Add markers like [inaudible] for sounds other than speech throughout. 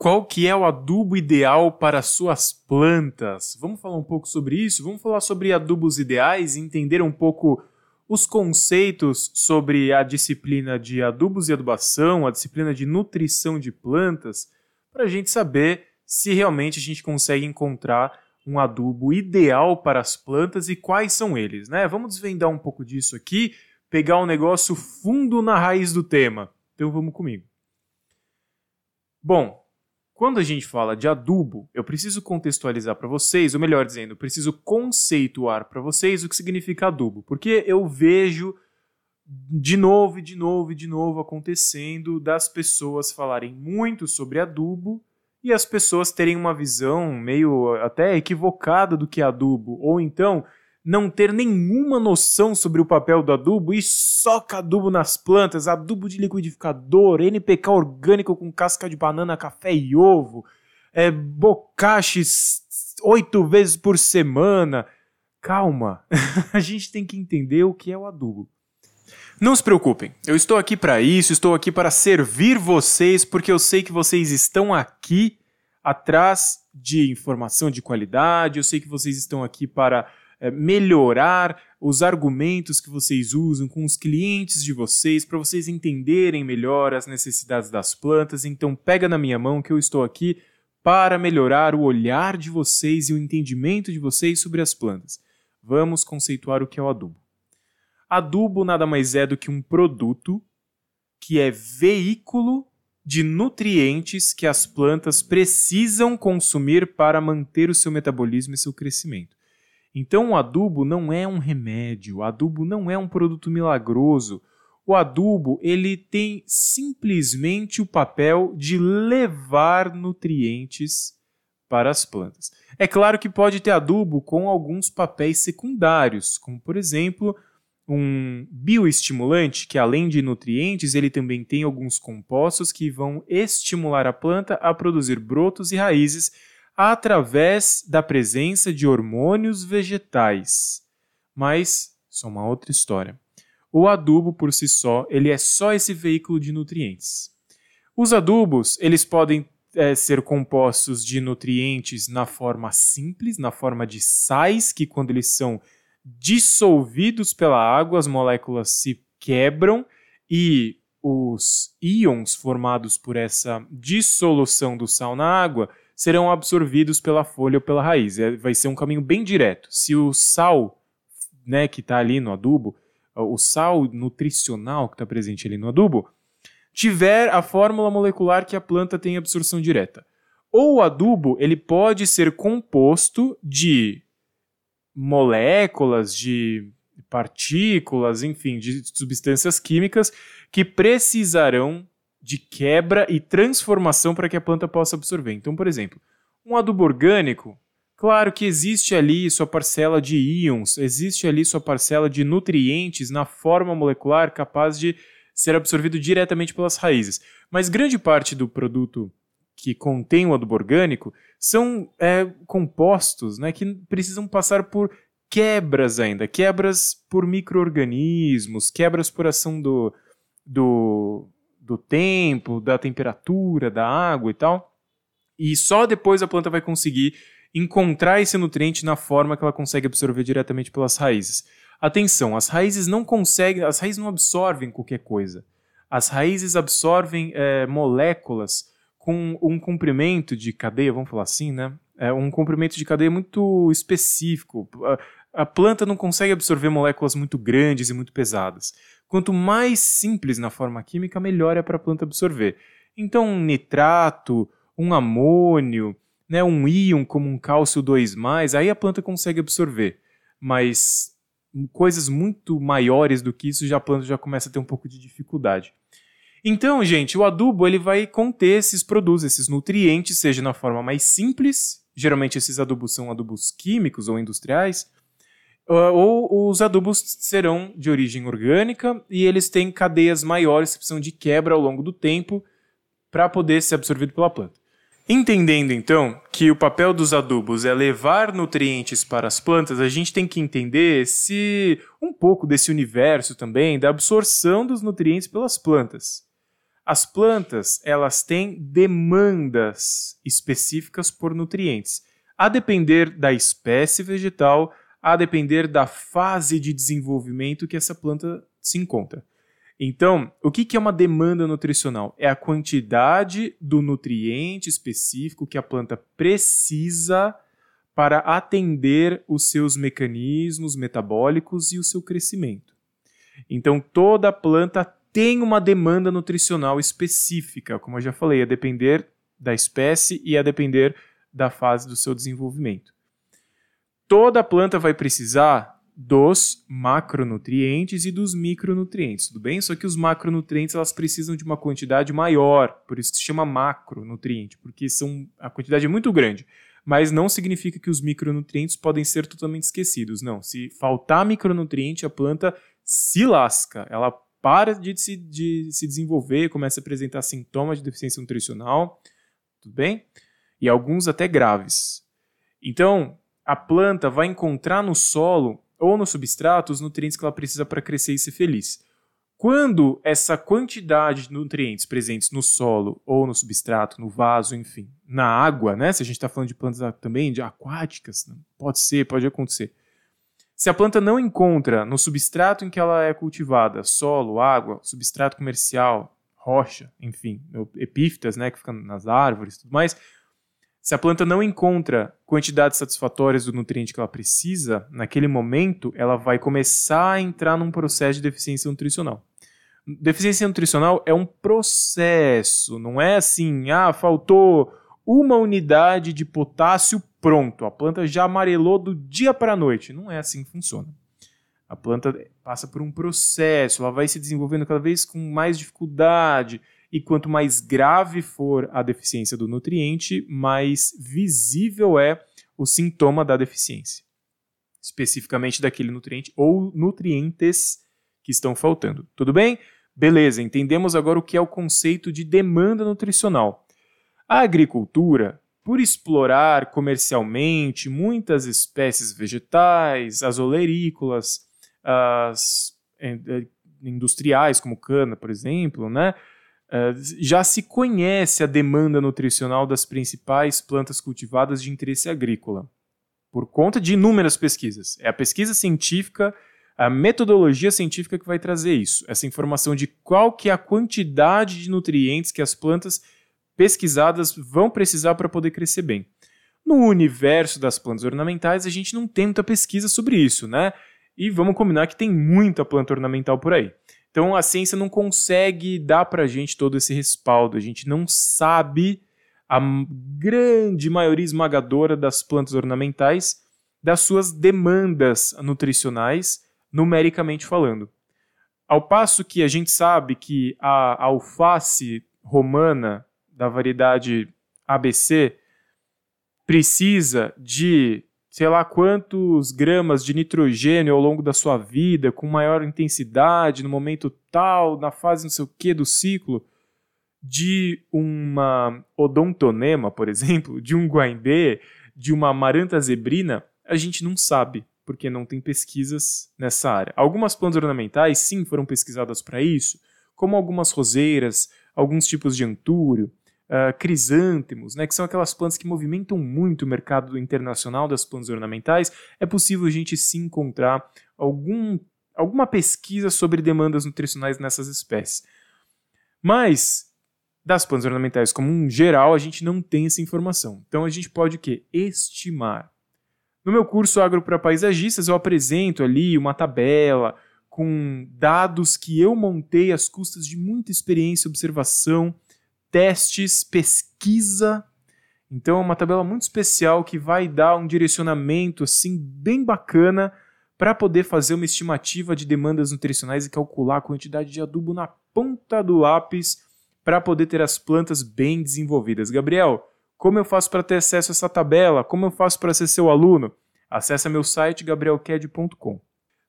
qual que é o adubo ideal para suas plantas? Vamos falar um pouco sobre isso? Vamos falar sobre adubos ideais e entender um pouco os conceitos sobre a disciplina de adubos e adubação, a disciplina de nutrição de plantas, para a gente saber se realmente a gente consegue encontrar um adubo ideal para as plantas e quais são eles, né? Vamos desvendar um pouco disso aqui, pegar um negócio fundo na raiz do tema. Então vamos comigo. Bom, quando a gente fala de adubo, eu preciso contextualizar para vocês, ou melhor dizendo, preciso conceituar para vocês o que significa adubo, porque eu vejo de novo e de novo e de novo acontecendo das pessoas falarem muito sobre adubo e as pessoas terem uma visão meio até equivocada do que é adubo, ou então não ter nenhuma noção sobre o papel do adubo e soca adubo nas plantas, adubo de liquidificador, NPK orgânico com casca de banana, café e ovo, é, bocache oito vezes por semana. Calma, [laughs] a gente tem que entender o que é o adubo. Não se preocupem, eu estou aqui para isso, estou aqui para servir vocês, porque eu sei que vocês estão aqui atrás de informação de qualidade, eu sei que vocês estão aqui para melhorar os argumentos que vocês usam com os clientes de vocês, para vocês entenderem melhor as necessidades das plantas. Então, pega na minha mão que eu estou aqui para melhorar o olhar de vocês e o entendimento de vocês sobre as plantas. Vamos conceituar o que é o adubo. Adubo nada mais é do que um produto que é veículo de nutrientes que as plantas precisam consumir para manter o seu metabolismo e seu crescimento. Então o adubo não é um remédio, o adubo não é um produto milagroso. O adubo, ele tem simplesmente o papel de levar nutrientes para as plantas. É claro que pode ter adubo com alguns papéis secundários, como por exemplo, um bioestimulante que além de nutrientes, ele também tem alguns compostos que vão estimular a planta a produzir brotos e raízes através da presença de hormônios vegetais. Mas isso é uma outra história. O adubo por si só, ele é só esse veículo de nutrientes. Os adubos, eles podem é, ser compostos de nutrientes na forma simples, na forma de sais, que quando eles são dissolvidos pela água, as moléculas se quebram e os íons formados por essa dissolução do sal na água serão absorvidos pela folha ou pela raiz. É, vai ser um caminho bem direto. Se o sal né, que está ali no adubo, o sal nutricional que está presente ali no adubo, tiver a fórmula molecular que a planta tem absorção direta. Ou o adubo ele pode ser composto de moléculas, de partículas, enfim, de substâncias químicas que precisarão de quebra e transformação para que a planta possa absorver. Então, por exemplo, um adubo orgânico, claro que existe ali sua parcela de íons, existe ali sua parcela de nutrientes na forma molecular capaz de ser absorvido diretamente pelas raízes. Mas grande parte do produto que contém o adubo orgânico são é, compostos né, que precisam passar por quebras ainda, quebras por micro-organismos, quebras por ação do, do, do tempo, da temperatura, da água e tal. E só depois a planta vai conseguir encontrar esse nutriente na forma que ela consegue absorver diretamente pelas raízes. Atenção, as raízes não conseguem, as raízes não absorvem qualquer coisa. As raízes absorvem é, moléculas com um comprimento de cadeia, vamos falar assim, né? É um comprimento de cadeia muito específico. A planta não consegue absorver moléculas muito grandes e muito pesadas. Quanto mais simples na forma química, melhor é para a planta absorver. Então, um nitrato, um amônio, né, um íon como um cálcio 2+, aí a planta consegue absorver. Mas coisas muito maiores do que isso, já a planta já começa a ter um pouco de dificuldade. Então, gente, o adubo ele vai conter esses produtos, esses nutrientes, seja na forma mais simples, geralmente esses adubos são adubos químicos ou industriais, ou os adubos serão de origem orgânica e eles têm cadeias maiores que precisam de quebra ao longo do tempo para poder ser absorvido pela planta. Entendendo então que o papel dos adubos é levar nutrientes para as plantas, a gente tem que entender se um pouco desse universo também da absorção dos nutrientes pelas plantas. As plantas, elas têm demandas específicas por nutrientes, a depender da espécie vegetal, a depender da fase de desenvolvimento que essa planta se encontra. Então, o que é uma demanda nutricional? É a quantidade do nutriente específico que a planta precisa para atender os seus mecanismos metabólicos e o seu crescimento. Então, toda planta tem uma demanda nutricional específica, como eu já falei, a depender da espécie e a depender da fase do seu desenvolvimento. Toda planta vai precisar dos macronutrientes e dos micronutrientes, tudo bem? Só que os macronutrientes elas precisam de uma quantidade maior, por isso que se chama macronutriente, porque são a quantidade é muito grande. Mas não significa que os micronutrientes podem ser totalmente esquecidos. Não, se faltar micronutriente, a planta se lasca, ela para de se, de se desenvolver, começa a apresentar sintomas de deficiência nutricional, tudo bem? E alguns até graves. Então, a planta vai encontrar no solo ou no substrato os nutrientes que ela precisa para crescer e ser feliz. Quando essa quantidade de nutrientes presentes no solo ou no substrato, no vaso, enfim, na água, né? Se a gente está falando de plantas também, de aquáticas, né? pode ser, pode acontecer. Se a planta não encontra no substrato em que ela é cultivada, solo, água, substrato comercial, rocha, enfim, epífitas, né, que ficam nas árvores, tudo mais, se a planta não encontra quantidades satisfatórias do nutriente que ela precisa, naquele momento ela vai começar a entrar num processo de deficiência nutricional. Deficiência nutricional é um processo, não é assim, ah, faltou uma unidade de potássio, pronto, a planta já amarelou do dia para a noite. Não é assim que funciona. A planta passa por um processo, ela vai se desenvolvendo cada vez com mais dificuldade, e quanto mais grave for a deficiência do nutriente, mais visível é o sintoma da deficiência, especificamente daquele nutriente ou nutrientes que estão faltando. Tudo bem? Beleza, entendemos agora o que é o conceito de demanda nutricional. A agricultura, por explorar comercialmente muitas espécies vegetais, as olerícolas, as eh, eh, industriais, como cana, por exemplo, né? Uh, já se conhece a demanda nutricional das principais plantas cultivadas de interesse agrícola, por conta de inúmeras pesquisas. É a pesquisa científica, a metodologia científica que vai trazer isso, essa informação de qual que é a quantidade de nutrientes que as plantas pesquisadas vão precisar para poder crescer bem. No universo das plantas ornamentais, a gente não tem muita pesquisa sobre isso, né? E vamos combinar que tem muita planta ornamental por aí. Então a ciência não consegue dar para a gente todo esse respaldo. A gente não sabe a grande maioria esmagadora das plantas ornamentais das suas demandas nutricionais, numericamente falando. Ao passo que a gente sabe que a alface romana da variedade ABC precisa de sei lá quantos gramas de nitrogênio ao longo da sua vida, com maior intensidade, no momento tal, na fase não sei o que do ciclo, de uma odontonema, por exemplo, de um guaimbê, de uma maranta zebrina, a gente não sabe, porque não tem pesquisas nessa área. Algumas plantas ornamentais, sim, foram pesquisadas para isso, como algumas roseiras, alguns tipos de antúrio, uh, crisântemos, né, que são aquelas plantas que movimentam muito o mercado internacional das plantas ornamentais, é possível a gente sim encontrar algum, alguma pesquisa sobre demandas nutricionais nessas espécies. Mas das plantas ornamentais como um geral, a gente não tem essa informação. Então a gente pode o quê? Estimar. No meu curso Agro para Paisagistas, eu apresento ali uma tabela com dados que eu montei às custas de muita experiência e observação testes, pesquisa. Então é uma tabela muito especial que vai dar um direcionamento assim bem bacana para poder fazer uma estimativa de demandas nutricionais e calcular a quantidade de adubo na ponta do lápis para poder ter as plantas bem desenvolvidas. Gabriel, como eu faço para ter acesso a essa tabela? Como eu faço para ser seu aluno? Acesse meu site gabrielked.com.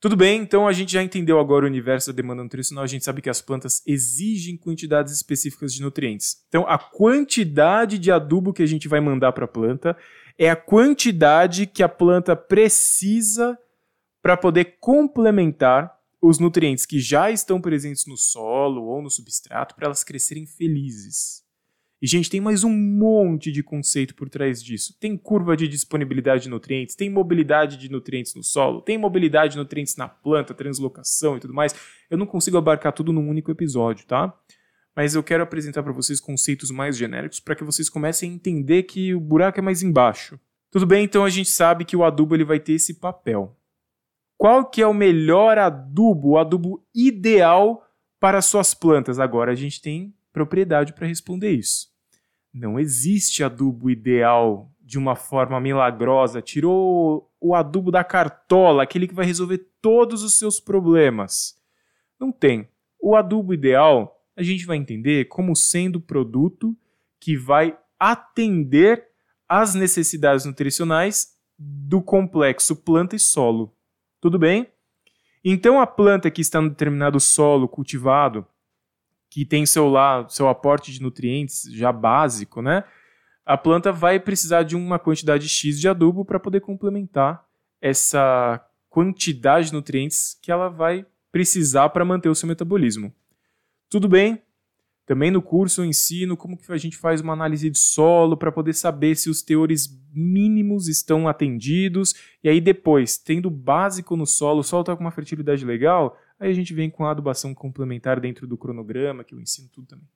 Tudo bem, então a gente já entendeu agora o universo da demanda nutricional, a gente sabe que as plantas exigem quantidades específicas de nutrientes. Então, a quantidade de adubo que a gente vai mandar para a planta é a quantidade que a planta precisa para poder complementar os nutrientes que já estão presentes no solo ou no substrato para elas crescerem felizes. E, gente, tem mais um monte de conceito por trás disso. Tem curva de disponibilidade de nutrientes, tem mobilidade de nutrientes no solo, tem mobilidade de nutrientes na planta, translocação e tudo mais. Eu não consigo abarcar tudo num único episódio, tá? Mas eu quero apresentar para vocês conceitos mais genéricos para que vocês comecem a entender que o buraco é mais embaixo. Tudo bem, então a gente sabe que o adubo ele vai ter esse papel. Qual que é o melhor adubo, o adubo ideal para suas plantas? Agora a gente tem propriedade para responder isso. Não existe adubo ideal de uma forma milagrosa. Tirou o adubo da cartola, aquele que vai resolver todos os seus problemas. Não tem. O adubo ideal a gente vai entender como sendo o produto que vai atender às necessidades nutricionais do complexo planta e solo. Tudo bem? Então a planta que está no determinado solo cultivado, que tem seu lá, seu aporte de nutrientes já básico, né? A planta vai precisar de uma quantidade X de adubo para poder complementar essa quantidade de nutrientes que ela vai precisar para manter o seu metabolismo. Tudo bem? Também no curso eu ensino como que a gente faz uma análise de solo para poder saber se os teores mínimos estão atendidos. E aí depois, tendo básico no solo, o solo está com uma fertilidade legal, aí a gente vem com a adubação complementar dentro do cronograma, que eu ensino tudo também.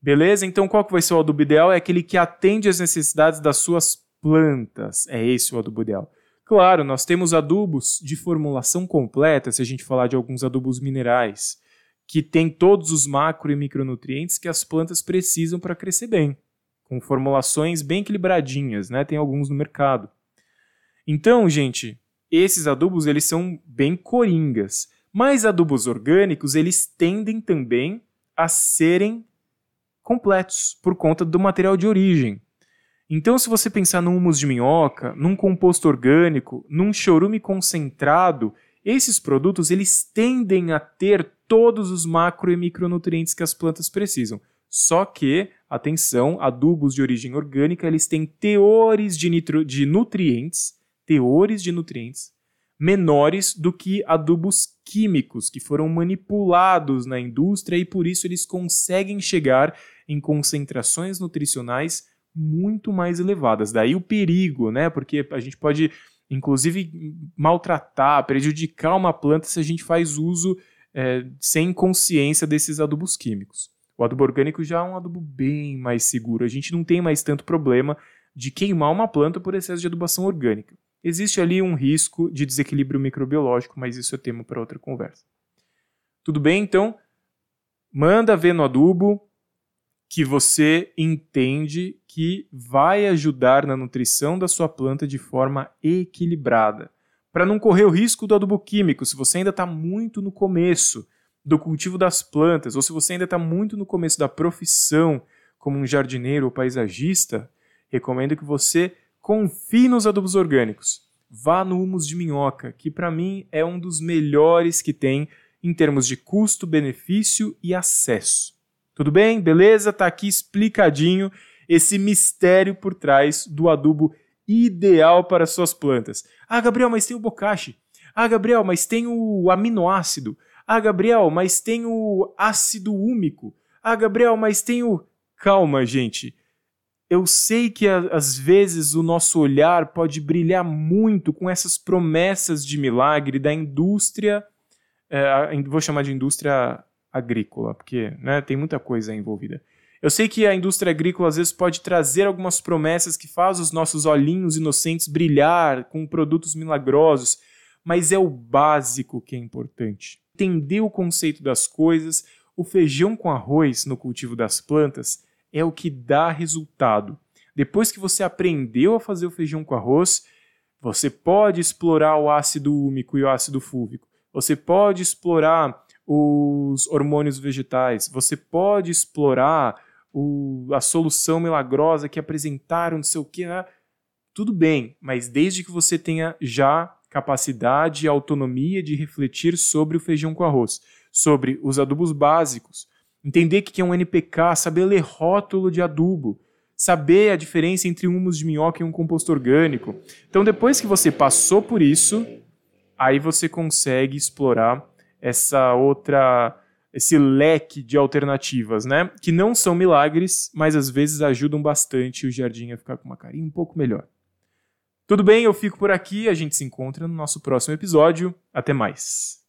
Beleza? Então qual que vai ser o adubo ideal? É aquele que atende às necessidades das suas plantas. É esse o adubo ideal. Claro, nós temos adubos de formulação completa, se a gente falar de alguns adubos minerais que tem todos os macro e micronutrientes que as plantas precisam para crescer bem, com formulações bem equilibradinhas, né? Tem alguns no mercado. Então, gente, esses adubos eles são bem coringas, mas adubos orgânicos eles tendem também a serem completos por conta do material de origem. Então, se você pensar num humus de minhoca, num composto orgânico, num chorume concentrado, esses produtos eles tendem a ter todos os macro e micronutrientes que as plantas precisam. Só que, atenção, adubos de origem orgânica, eles têm teores de, nitro, de nutrientes, teores de nutrientes menores do que adubos químicos que foram manipulados na indústria e por isso eles conseguem chegar em concentrações nutricionais muito mais elevadas. Daí o perigo, né? Porque a gente pode inclusive maltratar, prejudicar uma planta se a gente faz uso é, sem consciência desses adubos químicos. O adubo orgânico já é um adubo bem mais seguro. A gente não tem mais tanto problema de queimar uma planta por excesso de adubação orgânica. Existe ali um risco de desequilíbrio microbiológico, mas isso é tema para outra conversa. Tudo bem, então? Manda ver no adubo que você entende que vai ajudar na nutrição da sua planta de forma equilibrada para não correr o risco do adubo químico, se você ainda está muito no começo do cultivo das plantas, ou se você ainda está muito no começo da profissão como um jardineiro ou paisagista, recomendo que você confie nos adubos orgânicos. Vá no humus de minhoca, que para mim é um dos melhores que tem em termos de custo, benefício e acesso. Tudo bem? Beleza? Tá aqui explicadinho esse mistério por trás do adubo ideal para suas plantas. Ah, Gabriel, mas tem o bocashi. Ah, Gabriel, mas tem o aminoácido. Ah, Gabriel, mas tem o ácido úmico. Ah, Gabriel, mas tem o. Calma, gente. Eu sei que às vezes o nosso olhar pode brilhar muito com essas promessas de milagre da indústria. É, vou chamar de indústria agrícola, porque né, tem muita coisa envolvida. Eu sei que a indústria agrícola às vezes pode trazer algumas promessas que faz os nossos olhinhos inocentes brilhar com produtos milagrosos, mas é o básico que é importante. Entender o conceito das coisas, o feijão com arroz no cultivo das plantas é o que dá resultado. Depois que você aprendeu a fazer o feijão com arroz, você pode explorar o ácido úmico e o ácido fúvico. Você pode explorar os hormônios vegetais. Você pode explorar o, a solução milagrosa que apresentaram, não sei o que, né? tudo bem, mas desde que você tenha já capacidade e autonomia de refletir sobre o feijão com arroz, sobre os adubos básicos, entender que é um NPK, saber ler rótulo de adubo, saber a diferença entre um humus de minhoca e um composto orgânico. Então, depois que você passou por isso, aí você consegue explorar essa outra esse leque de alternativas, né? Que não são milagres, mas às vezes ajudam bastante o jardim a ficar com uma carinha um pouco melhor. Tudo bem, eu fico por aqui, a gente se encontra no nosso próximo episódio. Até mais.